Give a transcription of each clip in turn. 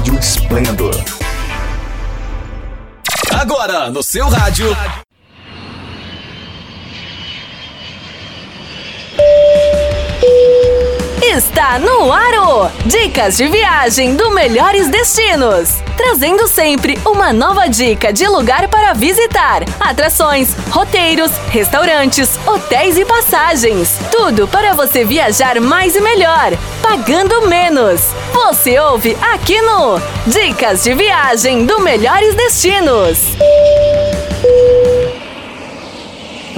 Rádio Esplendor. Agora no seu rádio. Está no Dicas de viagem do Melhores Destinos. Trazendo sempre uma nova dica de lugar para visitar, atrações, roteiros, restaurantes, hotéis e passagens. Tudo para você viajar mais e melhor, pagando menos. Você ouve aqui no Dicas de viagem do Melhores Destinos.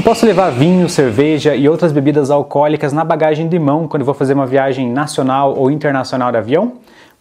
Eu posso levar vinho, cerveja e outras bebidas alcoólicas na bagagem de mão quando vou fazer uma viagem nacional ou internacional de avião?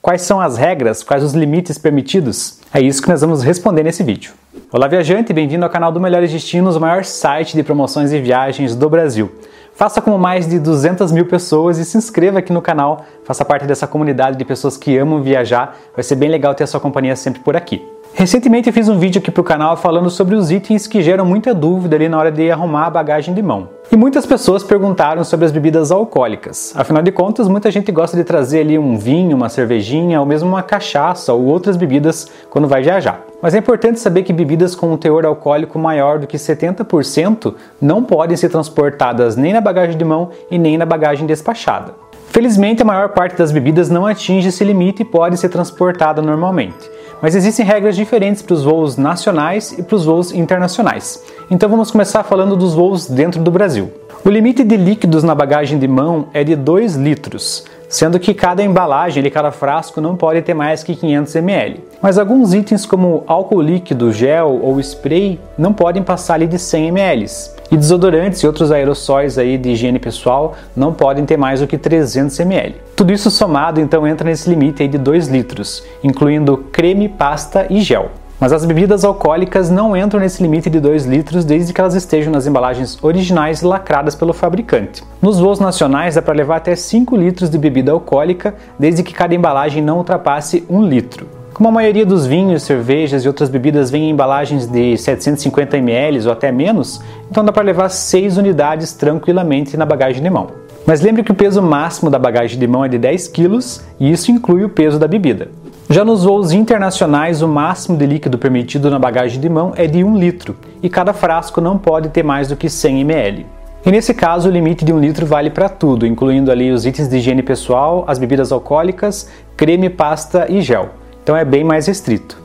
Quais são as regras? Quais os limites permitidos? É isso que nós vamos responder nesse vídeo. Olá, viajante, bem-vindo ao canal do Melhores Destinos, o maior site de promoções e viagens do Brasil. Faça como mais de 200 mil pessoas e se inscreva aqui no canal. Faça parte dessa comunidade de pessoas que amam viajar. Vai ser bem legal ter a sua companhia sempre por aqui. Recentemente eu fiz um vídeo aqui para o canal falando sobre os itens que geram muita dúvida ali na hora de arrumar a bagagem de mão. E muitas pessoas perguntaram sobre as bebidas alcoólicas. Afinal de contas, muita gente gosta de trazer ali um vinho, uma cervejinha ou mesmo uma cachaça ou outras bebidas quando vai viajar. Mas é importante saber que bebidas com um teor alcoólico maior do que 70% não podem ser transportadas nem na bagagem de mão e nem na bagagem despachada. Felizmente, a maior parte das bebidas não atinge esse limite e pode ser transportada normalmente mas existem regras diferentes para os voos nacionais e para os voos internacionais. Então vamos começar falando dos voos dentro do Brasil. O limite de líquidos na bagagem de mão é de 2 litros, sendo que cada embalagem, cada frasco não pode ter mais que 500 ml. Mas alguns itens como álcool líquido, gel ou spray não podem passar de 100 ml. E desodorantes e outros aerossóis aí de higiene pessoal não podem ter mais do que 300 ml. Tudo isso somado então entra nesse limite aí de 2 litros, incluindo creme, pasta e gel. Mas as bebidas alcoólicas não entram nesse limite de 2 litros desde que elas estejam nas embalagens originais lacradas pelo fabricante. Nos voos nacionais dá para levar até 5 litros de bebida alcoólica, desde que cada embalagem não ultrapasse 1 litro. Como a maioria dos vinhos, cervejas e outras bebidas vem em embalagens de 750 ml ou até menos, então dá para levar 6 unidades tranquilamente na bagagem de mão. Mas lembre que o peso máximo da bagagem de mão é de 10 kg e isso inclui o peso da bebida. Já nos voos internacionais, o máximo de líquido permitido na bagagem de mão é de 1 litro e cada frasco não pode ter mais do que 100 ml. E nesse caso, o limite de 1 litro vale para tudo, incluindo ali os itens de higiene pessoal, as bebidas alcoólicas, creme, pasta e gel então é bem mais restrito.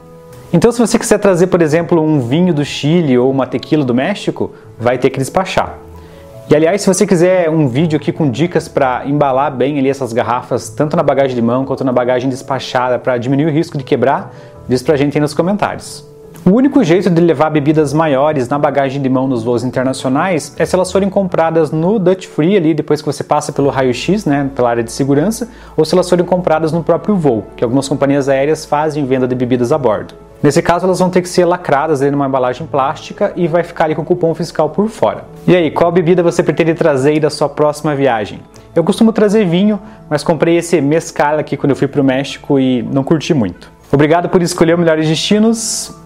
Então, se você quiser trazer, por exemplo, um vinho do Chile ou uma tequila do México, vai ter que despachar. E aliás, se você quiser um vídeo aqui com dicas para embalar bem ali essas garrafas, tanto na bagagem de mão quanto na bagagem despachada, para diminuir o risco de quebrar, diz pra gente aí nos comentários. O único jeito de levar bebidas maiores na bagagem de mão nos voos internacionais é se elas forem compradas no Dutch Free ali depois que você passa pelo raio-x, né, pela área de segurança, ou se elas forem compradas no próprio voo, que algumas companhias aéreas fazem venda de bebidas a bordo. Nesse caso, elas vão ter que ser lacradas ali numa embalagem plástica e vai ficar ali com o cupom fiscal por fora. E aí, qual bebida você pretende trazer da sua próxima viagem? Eu costumo trazer vinho, mas comprei esse mescal aqui quando eu fui para o México e não curti muito. Obrigado por escolher o Melhores Destinos.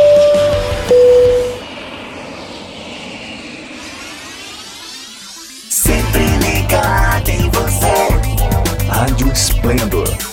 de esplendor.